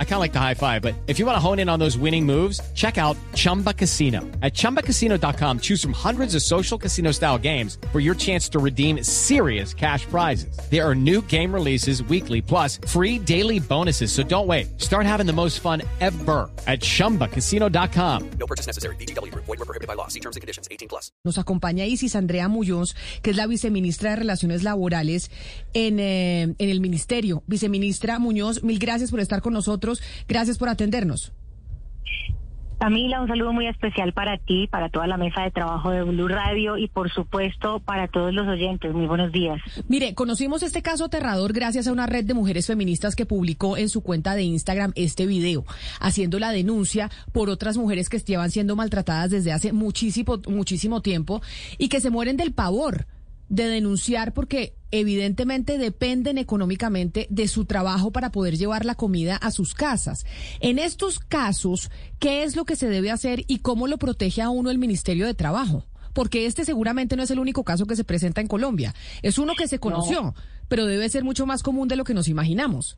I kind of like the high five, but if you want to hone in on those winning moves, check out Chumba Casino. At ChumbaCasino.com, choose from hundreds of social casino style games for your chance to redeem serious cash prizes. There are new game releases weekly, plus free daily bonuses. So don't wait. Start having the most fun ever at ChumbaCasino.com. No purchase necessary. BGW. Void were prohibited by law. See terms and conditions. 18 plus. Nos acompaña Isis Andrea Muñoz, que es la viceministra de Relaciones Laborales en, eh, en el Ministerio Viceministra Muñoz, mil gracias por estar con nosotros. Gracias por atendernos. Camila, un saludo muy especial para ti, para toda la mesa de trabajo de Blue Radio y por supuesto para todos los oyentes. Muy buenos días. Mire, conocimos este caso aterrador gracias a una red de mujeres feministas que publicó en su cuenta de Instagram este video, haciendo la denuncia por otras mujeres que estaban siendo maltratadas desde hace muchísimo, muchísimo tiempo y que se mueren del pavor de denunciar porque evidentemente dependen económicamente de su trabajo para poder llevar la comida a sus casas. En estos casos, ¿qué es lo que se debe hacer y cómo lo protege a uno el Ministerio de Trabajo? Porque este seguramente no es el único caso que se presenta en Colombia. Es uno que se conoció, pero debe ser mucho más común de lo que nos imaginamos.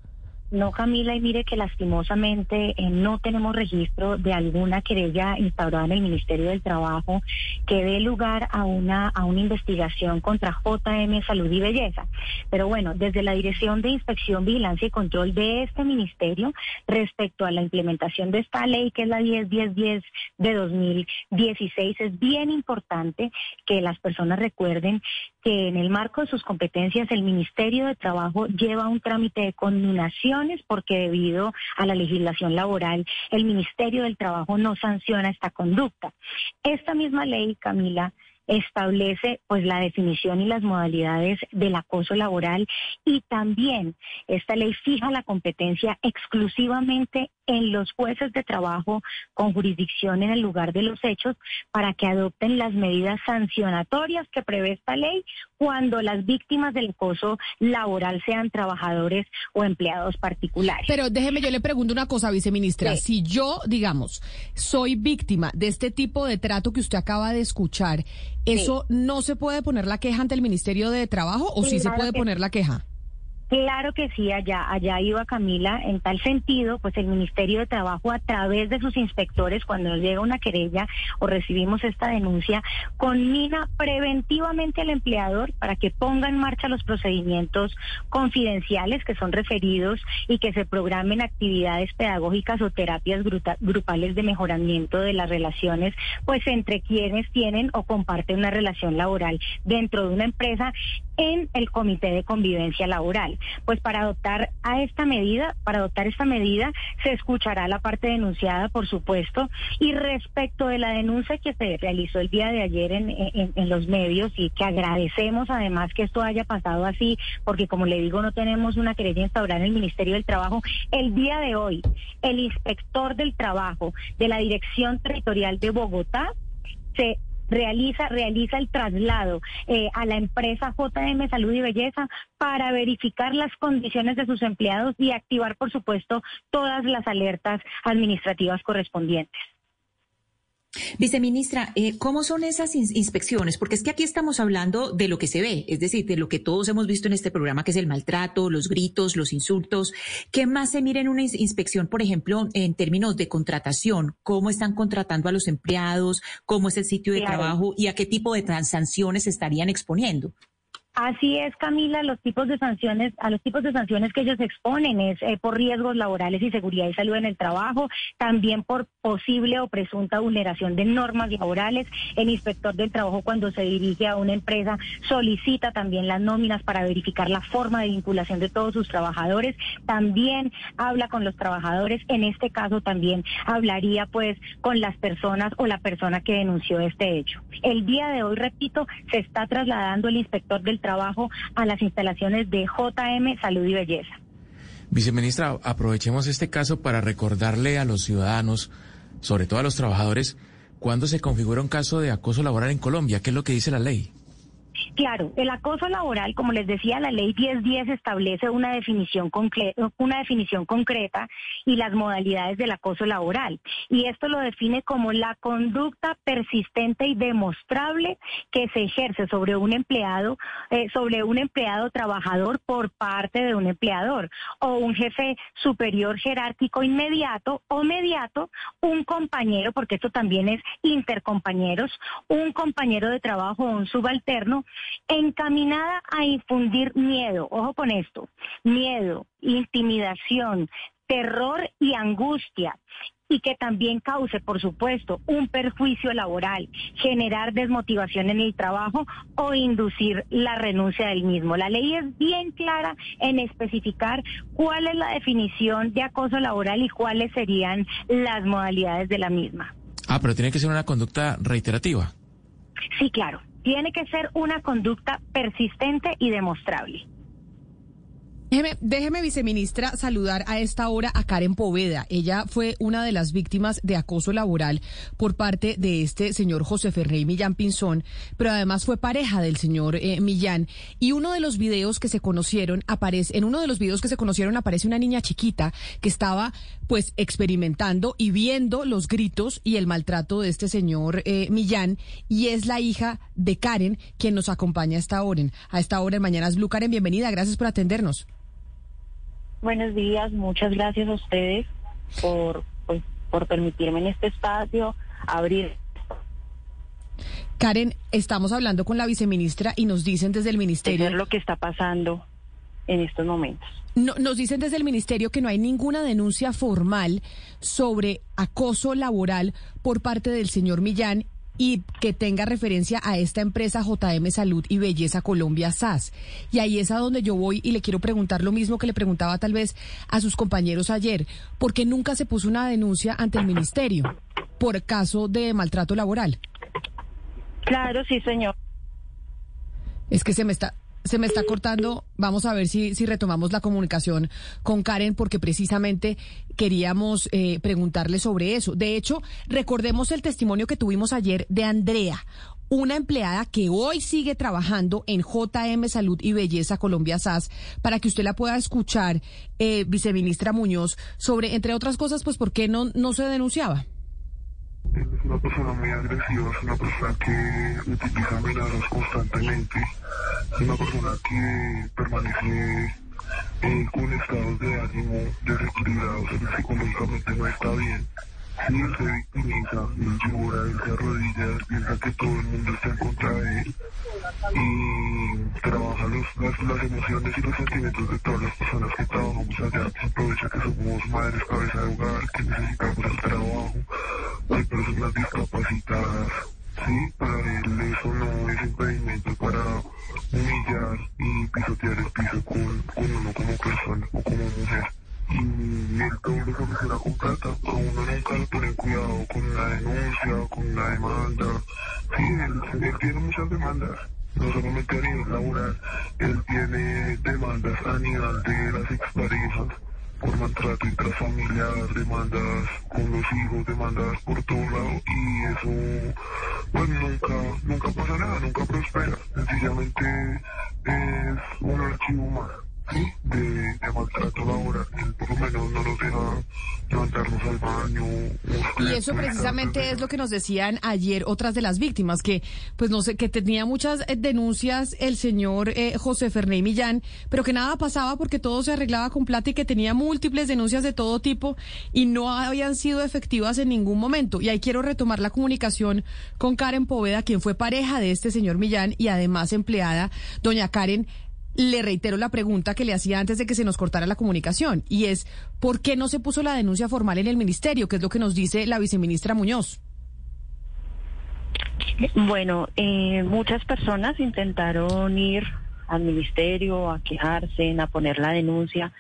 No, Camila, y mire que lastimosamente eh, no tenemos registro de alguna querella instaurada en el Ministerio del Trabajo que dé lugar a una, a una investigación contra JM Salud y Belleza. Pero bueno, desde la Dirección de Inspección, Vigilancia y Control de este ministerio, respecto a la implementación de esta ley, que es la 101010 de 2016, es bien importante que las personas recuerden que en el marco de sus competencias el Ministerio de Trabajo lleva un trámite de porque debido a la legislación laboral el Ministerio del Trabajo no sanciona esta conducta. Esta misma ley, Camila, establece pues la definición y las modalidades del acoso laboral y también esta ley fija la competencia exclusivamente en los jueces de trabajo con jurisdicción en el lugar de los hechos para que adopten las medidas sancionatorias que prevé esta ley cuando las víctimas del acoso laboral sean trabajadores o empleados particulares. Pero déjeme, yo le pregunto una cosa, viceministra. Si yo, digamos, soy víctima de este tipo de trato que usted acaba de escuchar, ¿eso no se puede poner la queja ante el Ministerio de Trabajo o sí, se puede poner la queja? Claro que sí, allá, allá iba Camila. En tal sentido, pues el Ministerio de Trabajo, a través de sus inspectores, cuando nos llega una querella o recibimos esta denuncia, conmina preventivamente al empleador para que ponga en marcha los procedimientos confidenciales que son referidos y que se programen actividades pedagógicas o terapias grupales de mejoramiento de las relaciones, pues entre quienes tienen o comparten una relación laboral dentro de una empresa en el Comité de Convivencia Laboral. Pues para adoptar a esta medida, para adoptar esta medida, se escuchará la parte denunciada, por supuesto, y respecto de la denuncia que se realizó el día de ayer en, en los medios y que agradecemos además que esto haya pasado así, porque como le digo, no tenemos una querella instaurada en el Ministerio del Trabajo. El día de hoy, el inspector del trabajo de la Dirección Territorial de Bogotá se realiza, realiza el traslado eh, a la empresa JM Salud y Belleza para verificar las condiciones de sus empleados y activar, por supuesto, todas las alertas administrativas correspondientes. Viceministra, eh, ¿cómo son esas inspecciones? Porque es que aquí estamos hablando de lo que se ve, es decir, de lo que todos hemos visto en este programa, que es el maltrato, los gritos, los insultos. ¿Qué más se mira en una inspección, por ejemplo, en términos de contratación? ¿Cómo están contratando a los empleados? ¿Cómo es el sitio de trabajo? ¿Y a qué tipo de sanciones se estarían exponiendo? Así es, Camila, los tipos de sanciones, a los tipos de sanciones que ellos exponen es eh, por riesgos laborales y seguridad y salud en el trabajo, también por posible o presunta vulneración de normas laborales. El inspector del trabajo cuando se dirige a una empresa solicita también las nóminas para verificar la forma de vinculación de todos sus trabajadores. También habla con los trabajadores. En este caso también hablaría pues con las personas o la persona que denunció este hecho. El día de hoy, repito, se está trasladando el inspector del trabajo a las instalaciones de JM Salud y Belleza. Viceministra, aprovechemos este caso para recordarle a los ciudadanos, sobre todo a los trabajadores, cuándo se configura un caso de acoso laboral en Colombia, qué es lo que dice la ley. Claro, el acoso laboral, como les decía, la ley 1010 establece una definición, concreta y las modalidades del acoso laboral. Y esto lo define como la conducta persistente y demostrable que se ejerce sobre un empleado, eh, sobre un empleado trabajador por parte de un empleador o un jefe superior jerárquico inmediato o mediato, un compañero, porque esto también es intercompañeros, un compañero de trabajo o un subalterno encaminada a infundir miedo, ojo con esto, miedo, intimidación, terror y angustia y que también cause, por supuesto, un perjuicio laboral, generar desmotivación en el trabajo o inducir la renuncia del mismo. La ley es bien clara en especificar cuál es la definición de acoso laboral y cuáles serían las modalidades de la misma. Ah, pero tiene que ser una conducta reiterativa. Sí, claro. Tiene que ser una conducta persistente y demostrable. Déjeme, déjeme, viceministra, saludar a esta hora a Karen Poveda. Ella fue una de las víctimas de acoso laboral por parte de este señor José Ferrey Millán Pinzón, pero además fue pareja del señor eh, Millán. Y uno de los videos que se conocieron aparece, en uno de los videos que se conocieron aparece una niña chiquita que estaba pues experimentando y viendo los gritos y el maltrato de este señor eh, Millán y es la hija de Karen quien nos acompaña a esta hora. A esta hora en Mañanas Blue. Karen, bienvenida, gracias por atendernos. Buenos días, muchas gracias a ustedes por, pues, por permitirme en este espacio abrir. Karen, estamos hablando con la viceministra y nos dicen desde el ministerio... Es lo que está pasando en estos momentos. No, nos dicen desde el ministerio que no hay ninguna denuncia formal sobre acoso laboral por parte del señor Millán y que tenga referencia a esta empresa JM Salud y Belleza Colombia SAS. Y ahí es a donde yo voy y le quiero preguntar lo mismo que le preguntaba tal vez a sus compañeros ayer, ¿por qué nunca se puso una denuncia ante el ministerio por caso de maltrato laboral? Claro, sí, señor. Es que se me está se me está cortando. Vamos a ver si, si retomamos la comunicación con Karen, porque precisamente queríamos eh, preguntarle sobre eso. De hecho, recordemos el testimonio que tuvimos ayer de Andrea, una empleada que hoy sigue trabajando en JM Salud y Belleza Colombia SAS, para que usted la pueda escuchar, eh, viceministra Muñoz, sobre, entre otras cosas, pues, ¿por qué no, no se denunciaba? Es una persona muy agresiva, es una persona que utiliza amenazas constantemente, es una persona que permanece eh, con estados de ánimo desequilibrados, psicológicamente no está bien. Se victimiza, él llora, él se arrodilla, él piensa que todo el mundo está en contra de él y trabaja los, las, emociones y los sentimientos de todas las personas que trabajamos allá. Aprovecha que somos madres, cabeza de hogar, que necesitamos el trabajo hay personas discapacitadas. Sí, para él eso no es impedimento para humillar y pisotear el piso con, uno como persona o como mujer. Y él todo lo soluciona con plata. A uno nunca le ponen cuidado con la denuncia, con la demanda. Sí, él, él tiene muchas demandas no solamente a nivel laboral, él tiene demandas a nivel de las exparejas, por maltrato intrafamiliar, demandas con los hijos, demandas por todo lado y eso pues nunca, nunca pasa nada, nunca prospera. Sencillamente es un archivo más de, de maltrato laboral, por lo menos no nos deja levantarnos al baño. Y eso precisamente es lo que nos decían ayer otras de las víctimas, que pues no sé, que tenía muchas eh, denuncias el señor eh, José Fernández Millán, pero que nada pasaba porque todo se arreglaba con plata y que tenía múltiples denuncias de todo tipo y no habían sido efectivas en ningún momento. Y ahí quiero retomar la comunicación con Karen Poveda, quien fue pareja de este señor Millán y además empleada. Doña Karen, le reitero la pregunta que le hacía antes de que se nos cortara la comunicación, y es, ¿por qué no se puso la denuncia formal en el ministerio? Que es lo que nos dice la viceministra Muñoz. Bueno, eh, muchas personas intentaron ir al ministerio a quejarse, a poner la denuncia,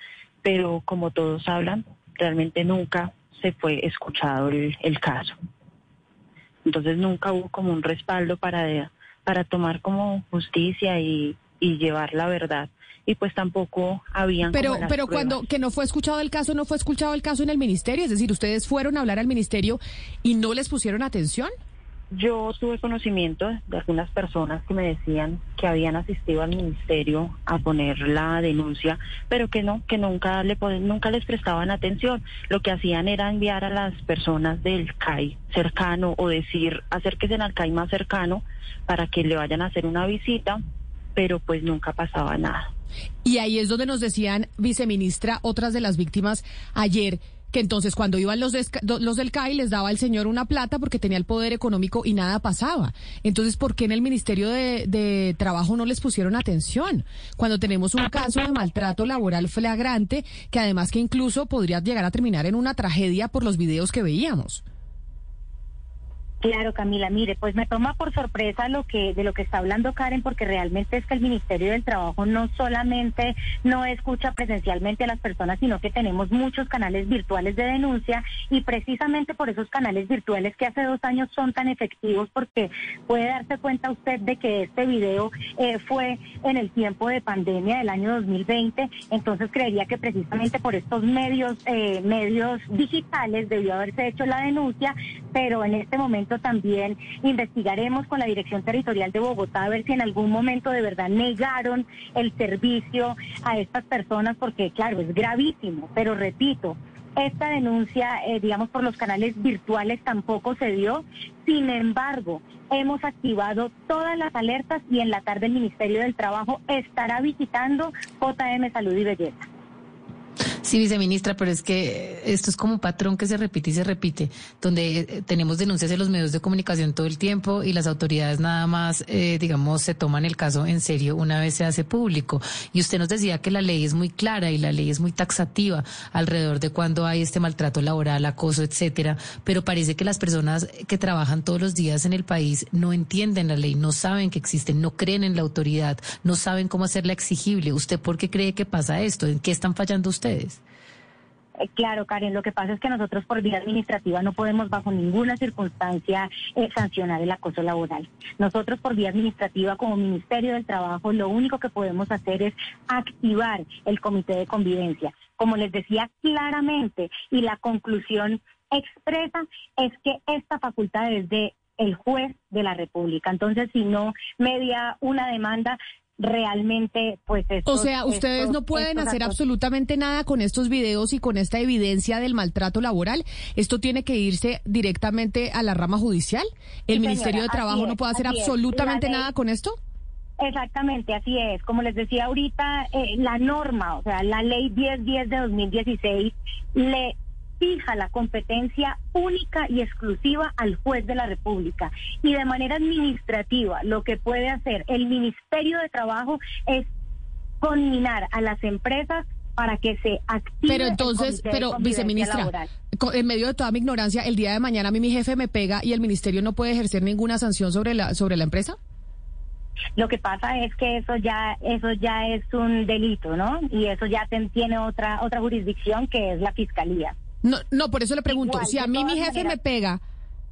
pero como todos hablan, realmente nunca se fue escuchado el, caso. Entonces nunca hubo como un respaldo para, para tomar como justicia y y llevar la verdad. Y pues tampoco habían pero pero cuando que no fue escuchado el caso no fue escuchado el caso en el ministerio es decir ustedes fueron a hablar al ministerio y no les pusieron atención. Yo tuve conocimiento de algunas personas que me decían que habían asistido al ministerio a poner la denuncia, pero que no, que nunca le nunca les prestaban atención. Lo que hacían era enviar a las personas del CAI cercano o decir acérquese al CAI más cercano para que le vayan a hacer una visita, pero pues nunca pasaba nada. Y ahí es donde nos decían, viceministra, otras de las víctimas ayer que entonces cuando iban los, los del CAI les daba el señor una plata porque tenía el poder económico y nada pasaba. Entonces, ¿por qué en el Ministerio de, de Trabajo no les pusieron atención? Cuando tenemos un caso de maltrato laboral flagrante que además que incluso podría llegar a terminar en una tragedia por los videos que veíamos. Claro, Camila, mire, pues me toma por sorpresa lo que de lo que está hablando Karen, porque realmente es que el Ministerio del Trabajo no solamente no escucha presencialmente a las personas, sino que tenemos muchos canales virtuales de denuncia y precisamente por esos canales virtuales que hace dos años son tan efectivos, porque puede darse cuenta usted de que este video eh, fue en el tiempo de pandemia del año 2020, entonces creería que precisamente por estos medios eh, medios digitales debió haberse hecho la denuncia, pero en este momento también investigaremos con la Dirección Territorial de Bogotá a ver si en algún momento de verdad negaron el servicio a estas personas, porque claro, es gravísimo, pero repito, esta denuncia, eh, digamos, por los canales virtuales tampoco se dio. Sin embargo, hemos activado todas las alertas y en la tarde el Ministerio del Trabajo estará visitando JM Salud y Belleza. Sí, viceministra, pero es que esto es como un patrón que se repite y se repite, donde eh, tenemos denuncias en los medios de comunicación todo el tiempo y las autoridades nada más, eh, digamos, se toman el caso en serio una vez se hace público. Y usted nos decía que la ley es muy clara y la ley es muy taxativa alrededor de cuando hay este maltrato laboral, acoso, etcétera, pero parece que las personas que trabajan todos los días en el país no entienden la ley, no saben que existe, no creen en la autoridad, no saben cómo hacerla exigible. ¿Usted por qué cree que pasa esto? ¿En qué están fallando ustedes? Eh, claro, Karen, lo que pasa es que nosotros por vía administrativa no podemos bajo ninguna circunstancia eh, sancionar el acoso laboral. Nosotros por vía administrativa como Ministerio del Trabajo lo único que podemos hacer es activar el comité de convivencia. Como les decía claramente y la conclusión expresa es que esta facultad es de el juez de la República. Entonces, si no media una demanda, realmente pues o sea ustedes no pueden hacer absolutamente nada con estos videos y con esta evidencia del maltrato laboral. Esto tiene que irse directamente a la rama judicial. El ministerio de trabajo no puede hacer absolutamente nada con esto. Exactamente, así es. Como les decía ahorita, eh, la norma, o sea, la ley 1010 de 2016 le fija la competencia única y exclusiva al juez de la República. Y de manera administrativa, lo que puede hacer el Ministerio de Trabajo es conminar a las empresas para que se active. Pero entonces, pero viceministra, en medio de toda mi ignorancia, el día de mañana a mí mi jefe me pega y el ministerio no puede ejercer ninguna sanción sobre la sobre la empresa. Lo que pasa es que eso ya eso ya es un delito, ¿no? Y eso ya tiene otra otra jurisdicción que es la fiscalía. No, no, por eso le pregunto, si a mí mi jefe me pega,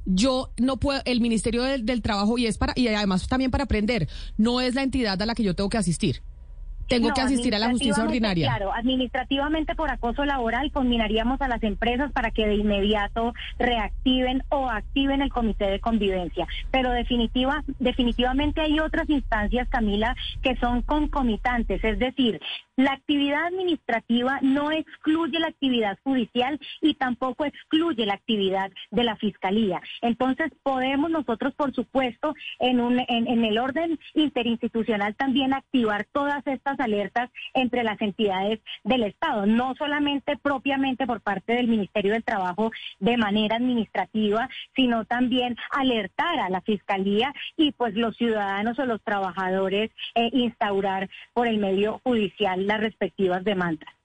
yo no puedo, el Ministerio del, del, Trabajo y es para, y además también para aprender, no es la entidad a la que yo tengo que asistir. Tengo que asistir a la justicia ordinaria. Claro, administrativamente por acoso laboral combinaríamos a las empresas para que de inmediato reactiven o activen el comité de convivencia. Pero definitiva, definitivamente hay otras instancias, Camila, que son concomitantes. Es decir, la actividad administrativa no excluye la actividad judicial y tampoco excluye la actividad de la fiscalía. Entonces podemos nosotros, por supuesto, en, un, en, el orden interinstitucional también activar todas estas alertas entre las entidades del Estado, no solamente propiamente por parte del Ministerio del Trabajo de manera administrativa, sino también alertar a la fiscalía y pues los ciudadanos o los trabajadores eh, instaurar por el medio judicial las respectivas demandas.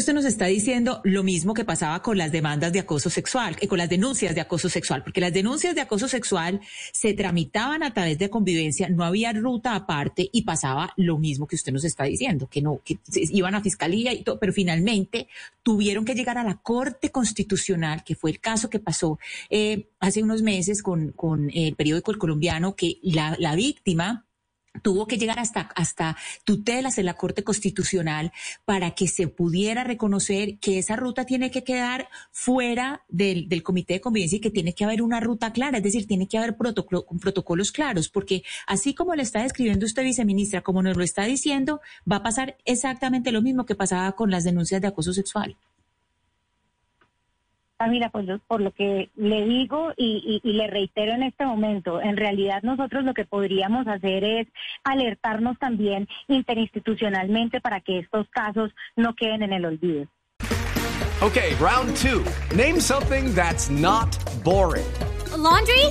Usted nos está diciendo lo mismo que pasaba con las demandas de acoso sexual, y con las denuncias de acoso sexual, porque las denuncias de acoso sexual se tramitaban a través de convivencia, no había ruta aparte y pasaba lo mismo que usted nos está diciendo, que no, que iban a fiscalía y todo, pero finalmente tuvieron que llegar a la Corte Constitucional, que fue el caso que pasó eh, hace unos meses con, con el periódico El Colombiano, que la, la víctima tuvo que llegar hasta, hasta tutelas en la Corte Constitucional para que se pudiera reconocer que esa ruta tiene que quedar fuera del, del Comité de Convivencia y que tiene que haber una ruta clara, es decir, tiene que haber protocolo, protocolos claros, porque así como le está describiendo usted, viceministra, como nos lo está diciendo, va a pasar exactamente lo mismo que pasaba con las denuncias de acoso sexual. Camila, pues por lo que le digo y, y, le reitero en este momento, en realidad nosotros lo que podríamos hacer es alertarnos también interinstitucionalmente para que estos casos no queden en el olvido. Okay, round two. Name something that's not boring. A laundry?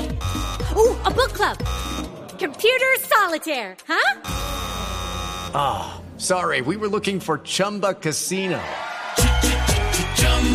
Ooh, a book club. Computer solitaire, huh? Ah, oh, sorry, we were looking for Chumba Casino.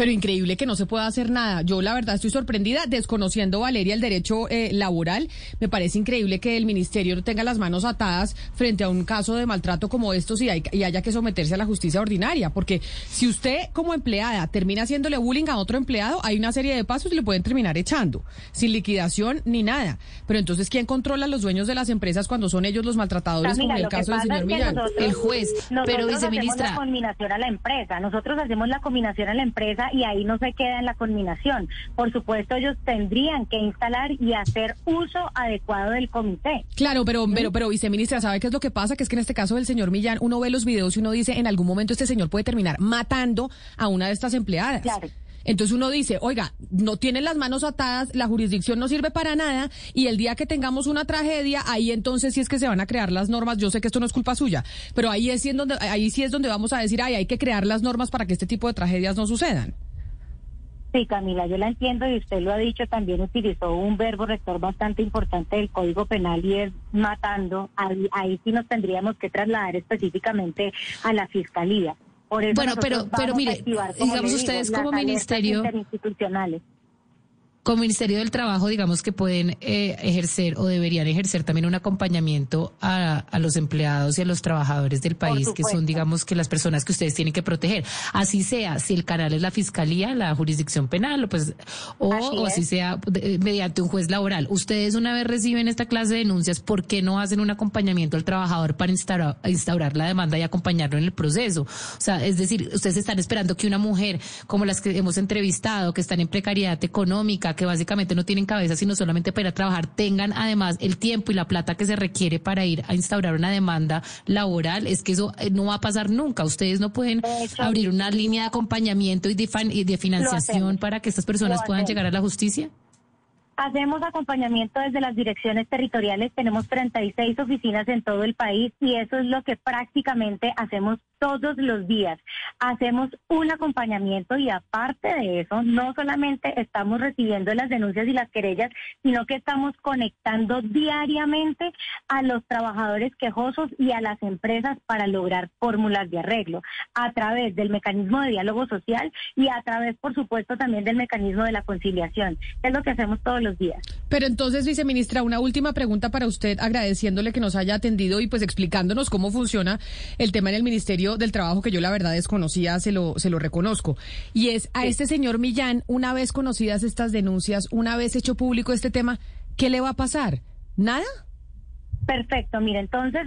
Pero increíble que no se pueda hacer nada. Yo la verdad estoy sorprendida, desconociendo, Valeria, el derecho eh, laboral. Me parece increíble que el ministerio no tenga las manos atadas frente a un caso de maltrato como estos y, y haya que someterse a la justicia ordinaria. Porque si usted como empleada termina haciéndole bullying a otro empleado, hay una serie de pasos y le pueden terminar echando, sin liquidación ni nada. Pero entonces, ¿quién controla a los dueños de las empresas cuando son ellos los maltratadores, como en el caso del señor Millán? el juez. Pero, viceministra. Hacemos la combinación a la empresa. Nosotros hacemos la combinación a la empresa y ahí no se queda en la conminación. Por supuesto, ellos tendrían que instalar y hacer uso adecuado del comité. Claro, pero, pero, pero, viceministra, ¿sabe qué es lo que pasa? Que es que en este caso del señor Millán, uno ve los videos y uno dice, en algún momento este señor puede terminar matando a una de estas empleadas. Claro. Entonces uno dice, oiga, no tienen las manos atadas, la jurisdicción no sirve para nada y el día que tengamos una tragedia, ahí entonces sí es que se van a crear las normas. Yo sé que esto no es culpa suya, pero ahí es donde, ahí sí es donde vamos a decir, ay, hay que crear las normas para que este tipo de tragedias no sucedan. Sí, Camila, yo la entiendo y usted lo ha dicho, también utilizó un verbo rector bastante importante del Código Penal y es matando. Ahí, ahí sí nos tendríamos que trasladar específicamente a la Fiscalía. Por eso bueno, pero, pero mire, digamos ustedes como ministerio como Ministerio del Trabajo, digamos que pueden eh, ejercer o deberían ejercer también un acompañamiento a, a, los empleados y a los trabajadores del país, que son, digamos, que las personas que ustedes tienen que proteger. Así sea, si el canal es la fiscalía, la jurisdicción penal, pues, o así, o así sea mediante un juez laboral. Ustedes una vez reciben esta clase de denuncias, ¿por qué no hacen un acompañamiento al trabajador para instaurar, instaurar la demanda y acompañarlo en el proceso? O sea, es decir, ustedes están esperando que una mujer como las que hemos entrevistado, que están en precariedad económica, que básicamente no tienen cabeza sino solamente para ir a trabajar, tengan además el tiempo y la plata que se requiere para ir a instaurar una demanda laboral, es que eso eh, no va a pasar nunca. Ustedes no pueden abrir una línea de acompañamiento y de, financiación para que estas personas puedan llegar a la justicia. Hacemos acompañamiento desde las direcciones territoriales, tenemos 36 oficinas en todo el país y eso es lo que prácticamente hacemos todos los días. Hacemos un acompañamiento y aparte de eso, no solamente estamos recibiendo las denuncias y las querellas, sino que estamos conectando diariamente a los trabajadores quejosos y a las empresas para lograr fórmulas de arreglo a través del mecanismo de diálogo social y a través, por supuesto, también del mecanismo de la conciliación. Es lo que hacemos todos los días. Pero entonces, viceministra, una última pregunta para usted, agradeciéndole que nos haya atendido y pues explicándonos cómo funciona el tema en el Ministerio del Trabajo que yo la verdad desconocía, se lo, se lo reconozco. Y es a este señor Millán, una vez conocidas estas denuncias, una vez hecho público este tema, ¿qué le va a pasar? ¿Nada? Perfecto, mire, entonces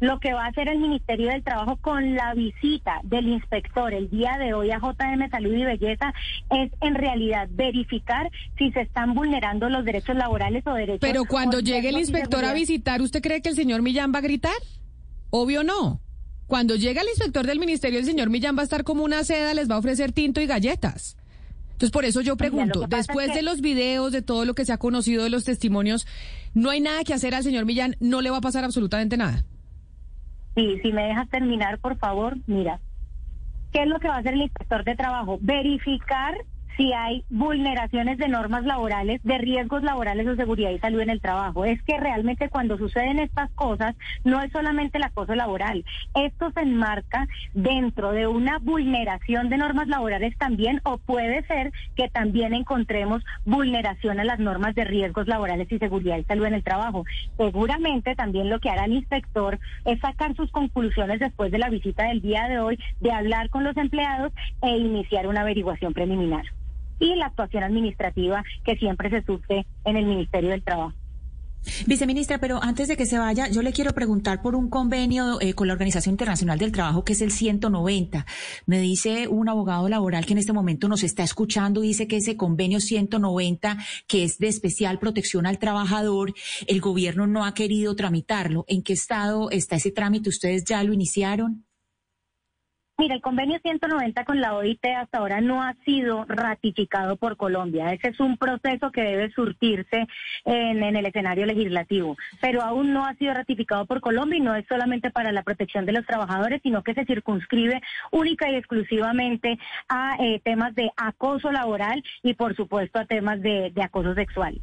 lo que va a hacer el Ministerio del Trabajo con la visita del inspector el día de hoy a JM Salud y Belleza es en realidad verificar si se están vulnerando los derechos laborales o derechos. Pero cuando llegue el inspector a visitar, ¿usted cree que el señor Millán va a gritar? Obvio no. Cuando llega el inspector del ministerio, el señor Millán va a estar como una seda, les va a ofrecer tinto y galletas. Entonces, por eso yo pregunto, después de los videos, de todo lo que se ha conocido de los testimonios, ¿no hay nada que hacer al señor Millán? ¿No le va a pasar absolutamente nada? Sí, si me dejas terminar, por favor, mira. ¿Qué es lo que va a hacer el inspector de trabajo? Verificar si hay vulneraciones de normas laborales, de riesgos laborales o seguridad y salud en el trabajo. Es que realmente cuando suceden estas cosas, no es solamente el acoso laboral. Esto se enmarca dentro de una vulneración de normas laborales también, o puede ser que también encontremos vulneración a las normas de riesgos laborales y seguridad y salud en el trabajo. Seguramente también lo que hará el inspector es sacar sus conclusiones después de la visita del día de hoy, de hablar con los empleados e iniciar una averiguación preliminar. Y la actuación administrativa que siempre se sufre en el Ministerio del Trabajo. Viceministra, pero antes de que se vaya, yo le quiero preguntar por un convenio eh, con la Organización Internacional del Trabajo que es el 190. Me dice un abogado laboral que en este momento nos está escuchando, dice que ese convenio 190, que es de especial protección al trabajador, el gobierno no ha querido tramitarlo. ¿En qué estado está ese trámite? ¿Ustedes ya lo iniciaron? Mira, el convenio 190 con la OIT hasta ahora no ha sido ratificado por Colombia. Ese es un proceso que debe surtirse en, el escenario legislativo, pero aún no ha sido ratificado por Colombia y no es solamente para la protección de los trabajadores, sino que se circunscribe única y exclusivamente a eh, temas de acoso laboral y, por supuesto, a temas de acoso sexual.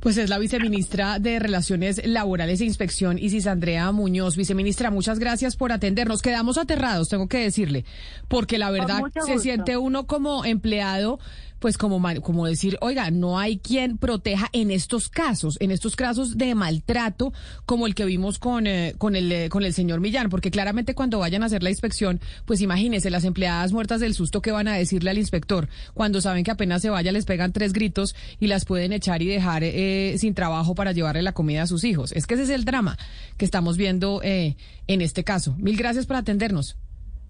Pues es la viceministra de Relaciones Laborales e Inspección, Isis Andrea Muñoz. Viceministra, muchas gracias por atendernos. Quedamos aterrados, tengo que decirle, porque la verdad se siente uno como empleado pues como, como decir, oiga, no hay quien proteja en estos casos, en estos casos de maltrato como el que vimos con, eh, con, el, eh, con el señor Millán, porque claramente cuando vayan a hacer la inspección, pues imagínense las empleadas muertas del susto que van a decirle al inspector cuando saben que apenas se vaya les pegan tres gritos y las pueden echar y dejar eh, sin trabajo para llevarle la comida a sus hijos. Es que ese es el drama que estamos viendo en este caso. Mil gracias por atendernos.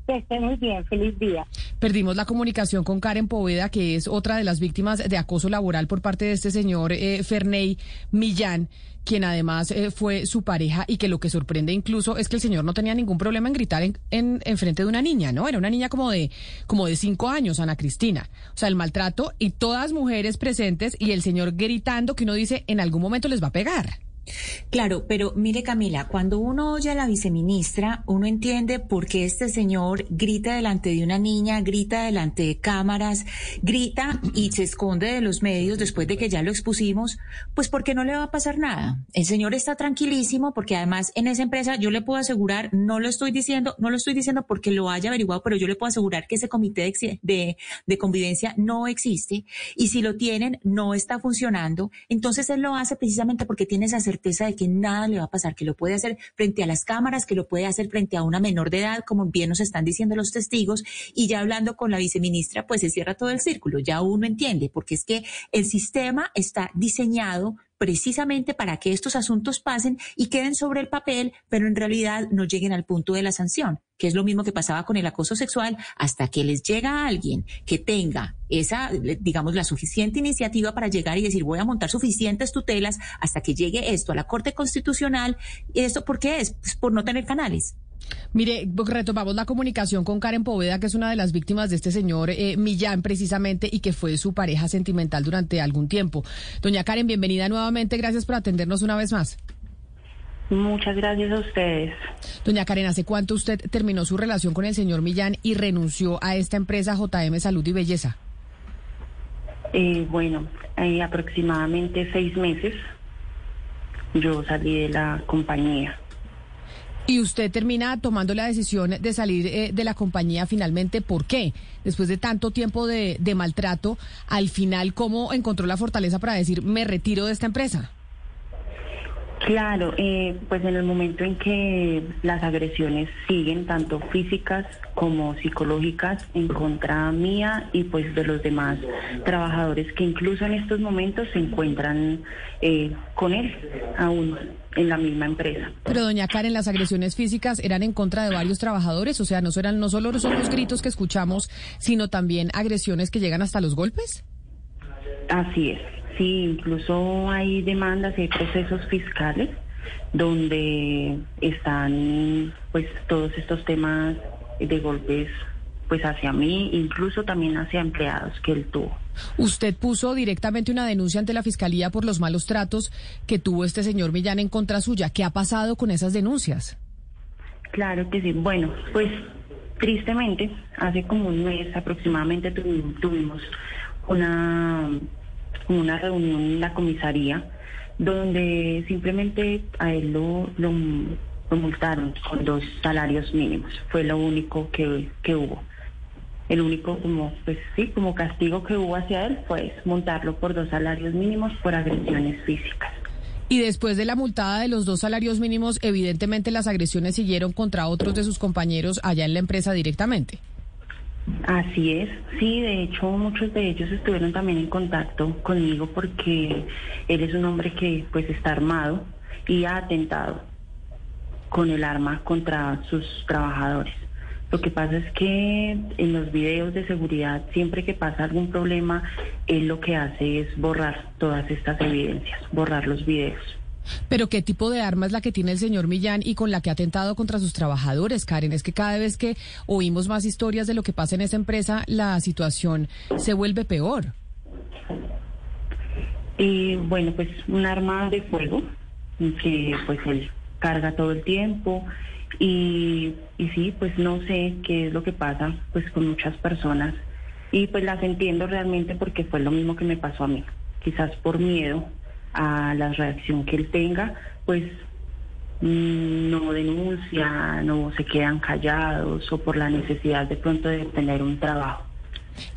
Que esté muy bien, feliz día. Perdimos la comunicación con Karen Poveda, que es otra de las víctimas de acoso laboral por parte de este señor eh, Ferney Millán quien además eh, fue su pareja y que lo que sorprende incluso es que el señor no tenía ningún problema en gritar en, en, en, frente de una niña, ¿no? Era una niña como de, como de cinco años, Ana Cristina. O sea, el maltrato y todas mujeres presentes y el señor gritando que uno dice en algún momento les va a pegar. Claro, pero mire Camila, cuando uno oye a la viceministra, uno entiende por qué este señor grita delante de una niña, grita delante de cámaras, grita y se esconde de los medios después de que ya lo expusimos, pues porque no le va a pasar nada. El señor está tranquilísimo porque además en esa empresa yo le puedo asegurar, no lo estoy diciendo, no lo estoy diciendo porque lo haya averiguado, pero yo le puedo asegurar que ese comité de, de, de convivencia no existe y si lo tienen no está funcionando, entonces él lo hace precisamente porque tiene esa certeza de que nada le va a pasar, que lo puede hacer frente a las cámaras, que lo puede hacer frente a una menor de edad, como bien nos están diciendo los testigos, y ya hablando con la viceministra, pues se cierra todo el círculo, ya uno entiende, porque es que el sistema está diseñado precisamente para que estos asuntos pasen y queden sobre el papel, pero en realidad no lleguen al punto de la sanción, que es lo mismo que pasaba con el acoso sexual, hasta que les llega a alguien que tenga esa, digamos, la suficiente iniciativa para llegar y decir, voy a montar suficientes tutelas hasta que llegue esto a la Corte Constitucional. ¿Esto por qué es? Pues por no tener canales. Mire, retomamos la comunicación con Karen Poveda, que es una de las víctimas de este señor eh, Millán, precisamente, y que fue su pareja sentimental durante algún tiempo. Doña Karen, bienvenida nuevamente. Gracias por atendernos una vez más. Muchas gracias a ustedes. Doña Karen, ¿hace cuánto usted terminó su relación con el señor Millán y renunció a esta empresa JM Salud y Belleza? Eh, bueno, hay aproximadamente seis meses yo salí de la compañía. Y usted termina tomando la decisión de salir eh, de la compañía finalmente. ¿Por qué? Después de tanto tiempo de, de maltrato, al final, ¿cómo encontró la fortaleza para decir me retiro de esta empresa? Claro, eh, pues en el momento en que las agresiones siguen, tanto físicas como psicológicas, en contra mía y pues de los demás trabajadores que incluso en estos momentos se encuentran eh, con él aún en la misma empresa. Pero doña Karen, las agresiones físicas eran en contra de varios trabajadores, o sea, no eran no solo son los gritos que escuchamos, sino también agresiones que llegan hasta los golpes. Así es. Sí, incluso hay demandas y hay procesos fiscales donde están pues todos estos temas de golpes pues hacia mí, incluso también hacia empleados que él tuvo. Usted puso directamente una denuncia ante la Fiscalía por los malos tratos que tuvo este señor Millán en contra suya. ¿Qué ha pasado con esas denuncias? Claro que sí. Bueno, pues tristemente, hace como un mes aproximadamente tuvimos una, una reunión en la comisaría donde simplemente a él lo, lo, lo multaron con dos salarios mínimos. Fue lo único que, que hubo. El único como, pues sí, como castigo que hubo hacia él fue montarlo por dos salarios mínimos por agresiones físicas. Y después de la multada de los dos salarios mínimos, evidentemente las agresiones siguieron contra otros de sus compañeros allá en la empresa directamente. Así es, sí, de hecho muchos de ellos estuvieron también en contacto conmigo porque él es un hombre que pues está armado y ha atentado con el arma contra sus trabajadores. Lo que pasa es que en los videos de seguridad, siempre que pasa algún problema, él lo que hace es borrar todas estas evidencias, borrar los videos. Pero ¿qué tipo de arma es la que tiene el señor Millán y con la que ha atentado contra sus trabajadores, Karen? Es que cada vez que oímos más historias de lo que pasa en esa empresa, la situación se vuelve peor. Y bueno, pues un arma de fuego que pues él carga todo el tiempo y, y sí, pues no sé qué es lo que pasa pues con muchas personas y pues las entiendo realmente porque fue lo mismo que me pasó a mí. Quizás por miedo a la reacción que él tenga, pues mm, no denuncia, no se quedan callados o por la necesidad de pronto de tener un trabajo.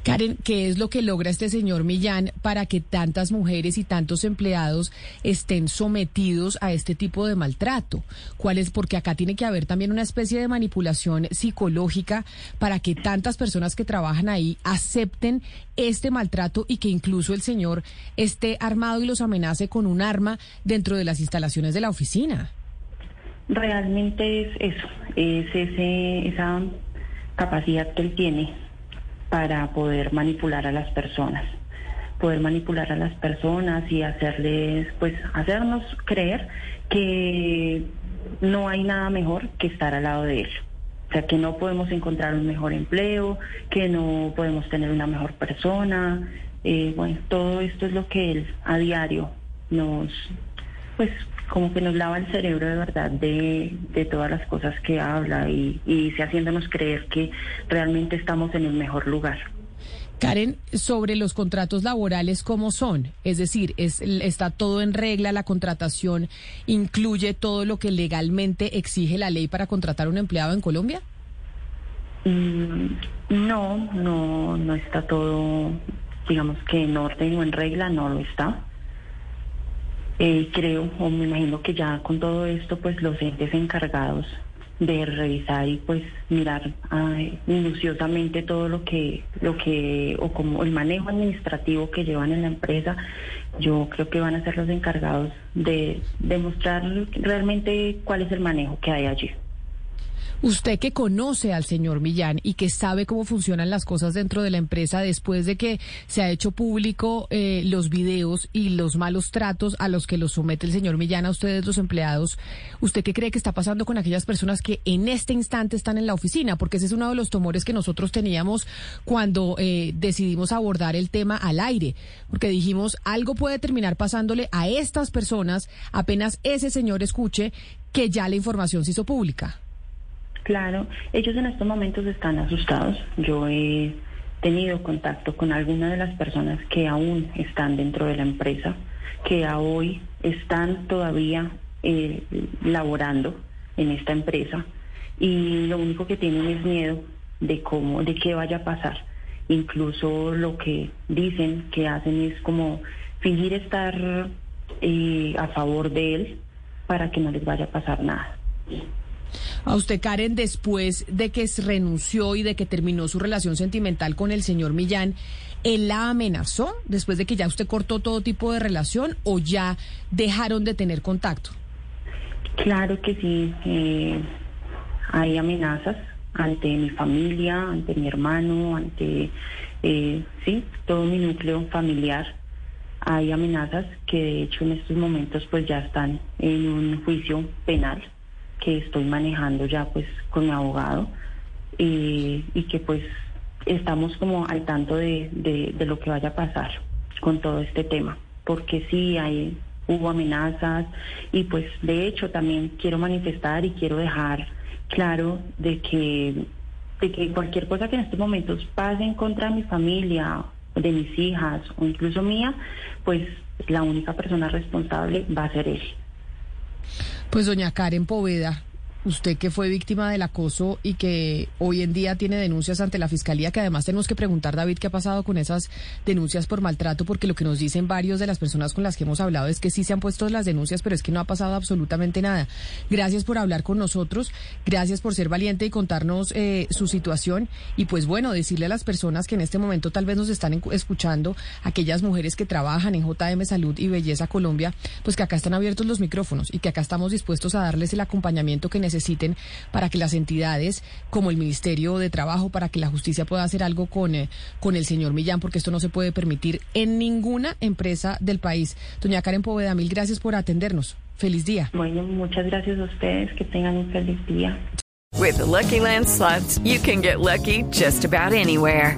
Karen, ¿qué es lo que logra este señor Millán para que tantas mujeres y tantos empleados estén sometidos a este tipo de maltrato? ¿Cuál es? Porque acá tiene que haber también una especie de manipulación psicológica para que tantas personas que trabajan ahí acepten este maltrato y que incluso el señor esté armado y los amenace con un arma dentro de las instalaciones de la oficina. Realmente es eso, es ese, esa capacidad que él tiene para poder manipular a las personas, poder manipular a las personas y hacerles, pues, hacernos creer que no hay nada mejor que estar al lado de él. O sea, que no podemos encontrar un mejor empleo, que no podemos tener una mejor persona. Eh, bueno, todo esto es lo que él a diario nos, pues, como que nos lava el cerebro de verdad de, de todas las cosas que habla y, y dice haciéndonos creer que realmente estamos en el mejor lugar. Karen, sobre los contratos laborales, ¿cómo son? Es decir, es, ¿está todo en regla? ¿La contratación incluye todo lo que legalmente exige la ley para contratar a un empleado en Colombia? Mm, no, no, no está todo, digamos que en orden o en regla, no lo está. Eh, creo, o me imagino que ya con todo esto, pues los entes encargados de revisar y pues mirar minuciosamente todo lo que, lo que, o como el manejo administrativo que llevan en la empresa, yo creo que van a ser los encargados de demostrar realmente cuál es el manejo que hay allí. Usted que conoce al señor Millán y que sabe cómo funcionan las cosas dentro de la empresa después de que se ha hecho público eh, los videos y los malos tratos a los que los somete el señor Millán a ustedes los empleados, ¿usted qué cree que está pasando con aquellas personas que en este instante están en la oficina? Porque ese es uno de los tumores que nosotros teníamos cuando eh, decidimos abordar el tema al aire, porque dijimos algo puede terminar pasándole a estas personas apenas ese señor escuche que ya la información se hizo pública. Claro, ellos en estos momentos están asustados. Yo he tenido contacto con algunas de las personas que aún están dentro de la empresa, que a hoy están todavía eh, laborando en esta empresa y lo único que tienen es miedo de cómo, de qué vaya a pasar. Incluso lo que dicen que hacen es como fingir estar eh, a favor de él para que no les vaya a pasar nada. A usted, Karen, después de que renunció y de que terminó su relación sentimental con el señor Millán, ¿él la amenazó después de que ya usted cortó todo tipo de relación o ya dejaron de tener contacto? Claro que sí. Eh, hay amenazas ante mi familia, ante mi hermano, ante, eh, sí, todo mi núcleo familiar. Hay amenazas que de hecho en estos momentos pues ya están en un juicio penal que estoy manejando ya pues con mi abogado y, y que pues estamos como al tanto de, de, de, lo que vaya a pasar con todo este tema, porque sí hay, hubo amenazas y pues de hecho también quiero manifestar y quiero dejar claro de que, de que cualquier cosa que en estos momentos pase en contra de mi familia de mis hijas o incluso mía, pues la única persona responsable va a ser él. Pues doña Karen Poveda, usted que fue víctima del acoso y que hoy en día tiene denuncias ante la fiscalía, que además tenemos que preguntar, David, qué ha pasado con esas denuncias por maltrato, porque lo que nos dicen varios de las personas con las que hemos hablado es que sí se han puesto las denuncias, pero es que no ha pasado absolutamente nada. Gracias por hablar con nosotros, gracias por ser valiente y contarnos eh, su situación y pues bueno, decirle a las personas que en este momento tal vez nos están escuchando, aquellas mujeres que trabajan en JM Salud y Belleza Colombia, pues que acá están abiertos los micrófonos y que acá estamos dispuestos a darles el acompañamiento que necesitan necesiten para que las entidades como el Ministerio de Trabajo, para que la justicia pueda hacer algo con, eh, con el señor Millán, porque esto no se puede permitir en ninguna empresa del país. Doña Karen Poveda, mil gracias por atendernos. Feliz día. Bueno, muchas gracias a ustedes. Que tengan un feliz día. With the Lucky Land slots, you can get lucky just about anywhere.